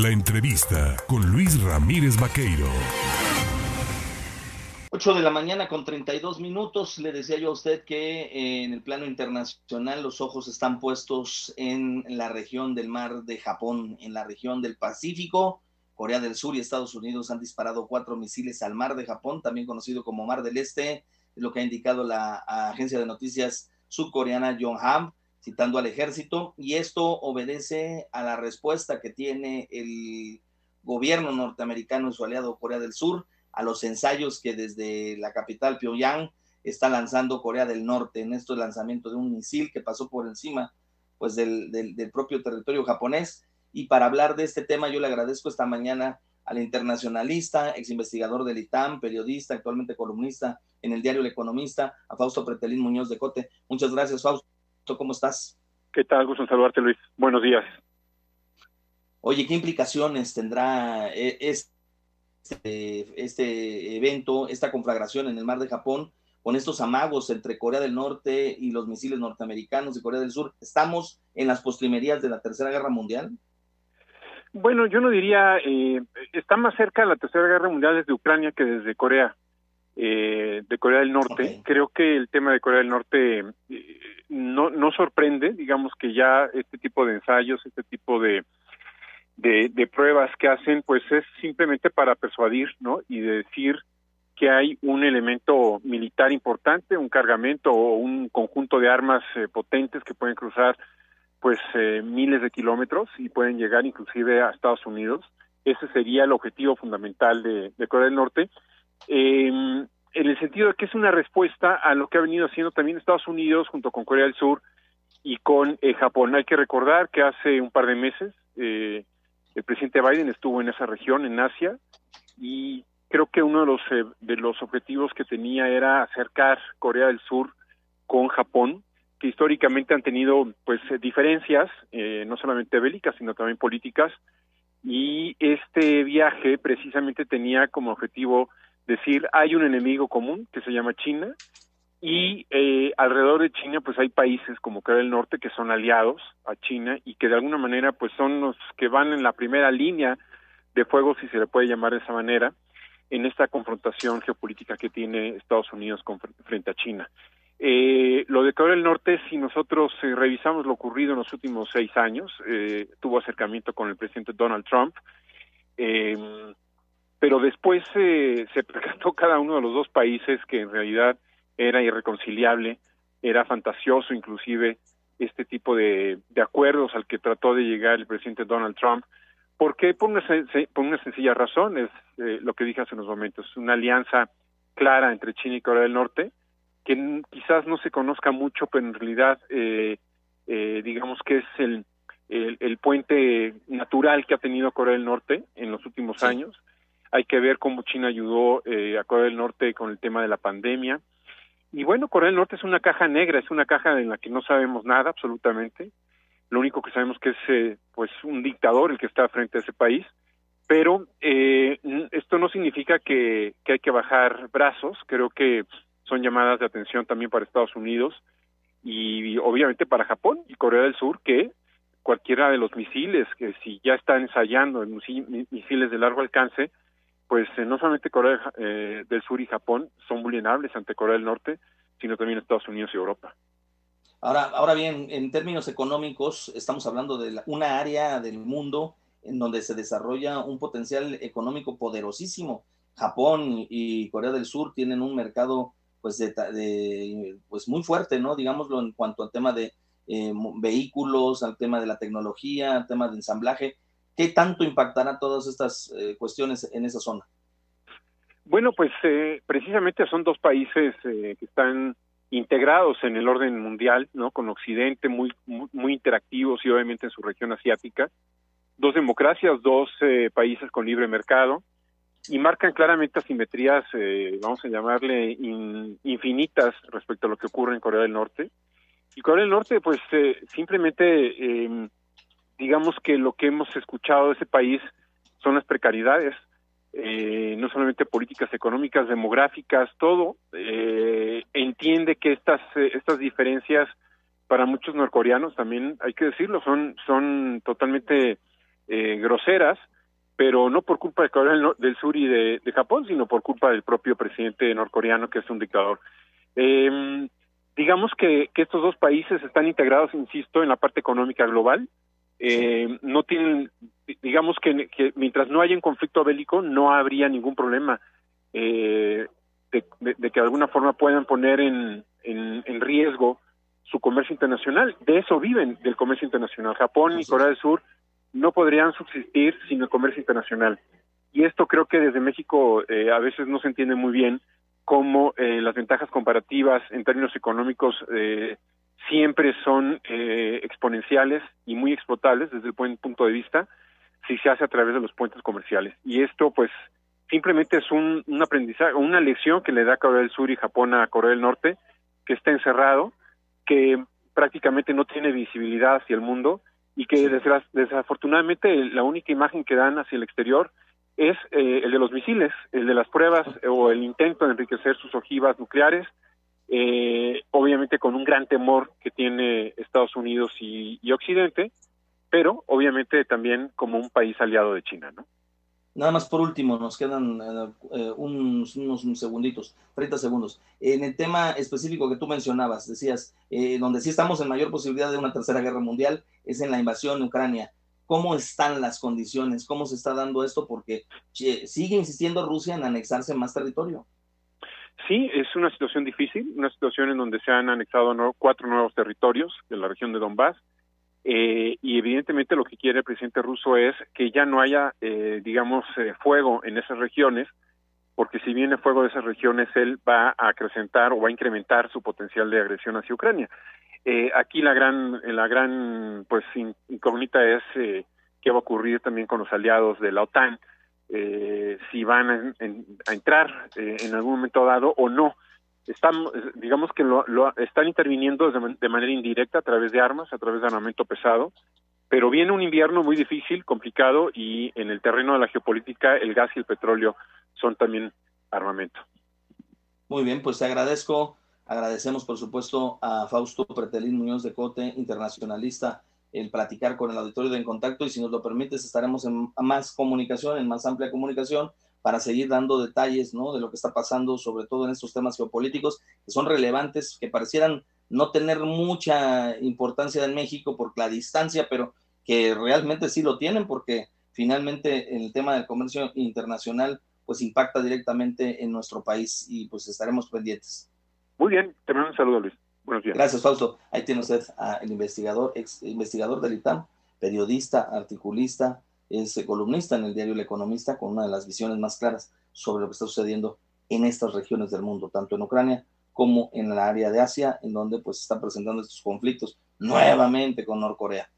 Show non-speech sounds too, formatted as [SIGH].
La entrevista con Luis Ramírez Vaqueiro. 8 de la mañana con 32 minutos. Le decía yo a usted que eh, en el plano internacional los ojos están puestos en la región del mar de Japón, en la región del Pacífico. Corea del Sur y Estados Unidos han disparado cuatro misiles al mar de Japón, también conocido como Mar del Este, es lo que ha indicado la agencia de noticias subcoreana Yonhap citando al ejército, y esto obedece a la respuesta que tiene el gobierno norteamericano y su aliado Corea del Sur a los ensayos que desde la capital Pyongyang está lanzando Corea del Norte en este lanzamiento de un misil que pasó por encima pues del, del, propio territorio japonés. Y para hablar de este tema yo le agradezco esta mañana al internacionalista, ex investigador del ITAM, periodista, actualmente columnista en el diario El Economista, a Fausto Pretelín Muñoz de Cote. Muchas gracias, Fausto. ¿Cómo estás? ¿Qué tal? Gusto en saludarte, Luis. Buenos días. Oye, ¿qué implicaciones tendrá eh, este, este evento, esta conflagración en el mar de Japón con estos amagos entre Corea del Norte y los misiles norteamericanos y Corea del Sur? ¿Estamos en las postrimerías de la Tercera Guerra Mundial? Bueno, yo no diría, eh, está más cerca de la Tercera Guerra Mundial desde Ucrania que desde Corea, eh, de Corea del Norte. Creo que el tema de Corea del Norte eh, no, no sorprende, digamos que ya este tipo de ensayos, este tipo de, de, pruebas que hacen, pues es simplemente para persuadir, ¿no? Y decir que hay un elemento militar importante, un cargamento o un conjunto de armas eh, potentes que pueden cruzar pues eh, miles de kilómetros y pueden llegar inclusive a Estados Unidos. Ese sería el objetivo fundamental de, de Corea del Norte. Eh, en el sentido de que es una respuesta a lo que ha venido haciendo también Estados Unidos junto con Corea del Sur y con eh, Japón. Hay que recordar que hace un par de meses eh, el presidente Biden estuvo en esa región, en Asia, y creo que uno de los eh, de los objetivos que tenía era acercar Corea del Sur con Japón, que históricamente han tenido pues diferencias, no solamente bélicas, sino también políticas, y este viaje precisamente tenía como objetivo decir hay un enemigo común que se llama China y eh, alrededor de China pues hay países como Corea del Norte que son aliados a China y que de alguna manera pues son los que van en la primera línea de fuego si se le puede llamar de esa manera en esta confrontación geopolítica que tiene Estados Unidos con, frente a China. Eh, lo de Corea del Norte, si nosotros eh, revisamos lo ocurrido en los últimos seis años, eh, tuvo acercamiento con el presidente Donald Trump, eh, pero después eh, se [LAUGHS] percató cada uno de los dos países que en realidad era irreconciliable, era fantasioso inclusive este tipo de, de acuerdos al que trató de llegar el presidente Donald Trump. ¿Por qué? Por una, por una sencilla razón, es eh, lo que dije hace unos momentos, una alianza clara entre China y Corea del Norte, que quizás no se conozca mucho, pero en realidad eh, eh, digamos que es el, el, el, puente natural que ha tenido Corea del Norte en los últimos años hay que ver cómo China ayudó eh, a Corea del Norte con el tema de la pandemia. Y bueno, Corea del Norte es una caja negra, es una caja en la que no sabemos nada absolutamente. Lo único que sabemos que es eh, pues un dictador el que está frente a ese país. Pero eh, esto no significa que, que hay que bajar brazos. Creo que son llamadas de atención también para Estados Unidos y obviamente para Japón y Corea del Sur que cualquiera de los misiles que si ya están ensayando misiles de largo alcance pues eh, no solamente Corea eh, del Sur y Japón son vulnerables ante Corea del Norte, sino también Estados Unidos y Europa. Ahora, ahora bien, en términos económicos, estamos hablando de una área del mundo en donde se desarrolla un potencial económico poderosísimo. Japón y Corea del Sur tienen un mercado pues de, pues muy fuerte, ¿no? Digámoslo en cuanto al tema de eh, vehículos, al tema de la tecnología, al tema de ensamblaje. ¿Qué tanto impactará todas estas eh, cuestiones en esa zona? Bueno, pues eh, precisamente son dos países eh, que están integrados en el orden mundial, ¿no? Con Occidente, muy, muy, interactivos y obviamente en su región asiática. Dos democracias, dos países con libre mercado y marcan claramente asimetrías, vamos a llamarle infinitas respecto a lo que ocurre en Corea del Norte. Y Corea del Norte, pues simplemente em, digamos que lo que hemos escuchado de ese país son las precariedades, eh, no solamente políticas económicas, demográficas, todo. Eh, entiende que estas, eh, estas diferencias para muchos norcoreanos también hay que decirlo son son totalmente groseras, pero no por culpa de Corea del Sur y de, Japón, sino por culpa del propio presidente norcoreano, que es un dictador. Eh, digamos que, que, estos dos países están integrados, insisto, en la parte económica global. Eh, no tienen, digamos que, que, mientras no haya un conflicto bélico, no habría ningún problema eh, de, de, que de alguna forma puedan poner en, en, en riesgo su comercio internacional. De eso viven, del comercio internacional. Japón y Corea del Sur no podrían subsistir sin el comercio internacional. Y esto creo que desde México eh, a veces no se entiende muy bien cómo eh, las ventajas comparativas en términos económicos eh, siempre son exponenciales y muy explotables desde el buen punto de vista si se hace a través de los puentes comerciales. Y esto pues simplemente es un, un aprendizaje, una lección que le da Corea del Sur y Japón a Corea del Norte, que está encerrado que prácticamente no tiene visibilidad hacia el mundo y que desafortunadamente la única imagen que dan hacia el exterior es eh, el de los misiles, el de las pruebas o el intento de enriquecer sus ojivas nucleares, eh, obviamente con un gran temor que tiene Estados Unidos y, Occidente, pero obviamente también como un país aliado de China, ¿no? Nada más por último, nos quedan eh, eh, unos, unos, segunditos, 30 segundos. En el tema específico que tú mencionabas, decías, eh, donde sí estamos en mayor posibilidad de una tercera guerra mundial, es en la invasión de Ucrania. ¿Cómo están las condiciones? ¿Cómo se está dando esto? Porque sigue insistiendo Rusia en anexarse más territorio. Sí, es una situación difícil, una situación en donde se han anexado cuatro nuevos territorios de la región de Donbass eh, y evidentemente lo que quiere el presidente ruso es que ya no haya, eh, digamos, eh, fuego en esas regiones, porque si viene fuego de esas regiones, él va a acrecentar o va a incrementar su potencial de agresión hacia Ucrania. aquí la gran, la gran, pues, incógnita es qué va a ocurrir también con los aliados de la OTAN, si van a entrar en algún momento dado o no están, digamos que lo, están interviniendo de, manera indirecta a través de armas, a través de armamento pesado, pero viene un invierno muy difícil, complicado y en el terreno de la geopolítica el gas y el petróleo son también armamento. Muy bien, pues te agradezco, agradecemos por supuesto a Fausto Pretelín Muñoz de Cote, internacionalista, el platicar con el auditorio de En Contacto y si nos lo permites estaremos en más comunicación, en más amplia comunicación para seguir dando detalles ¿no? de lo que está pasando, sobre todo en estos temas geopolíticos que son relevantes, que parecieran no tener mucha importancia en México por la distancia, pero que realmente sí lo tienen porque finalmente el tema del comercio internacional pues impacta directamente en nuestro país y pues estaremos pendientes. Muy bien, te mando un saludo Luis. Gracias Fausto. Ahí tiene usted al investigador, ex investigador del ITAM, periodista, articulista, es columnista en el diario El Economista con una de las visiones más claras sobre lo que está sucediendo en estas regiones del mundo, tanto en Ucrania como en la área de Asia, en donde pues están presentando estos conflictos nuevamente con Norcorea.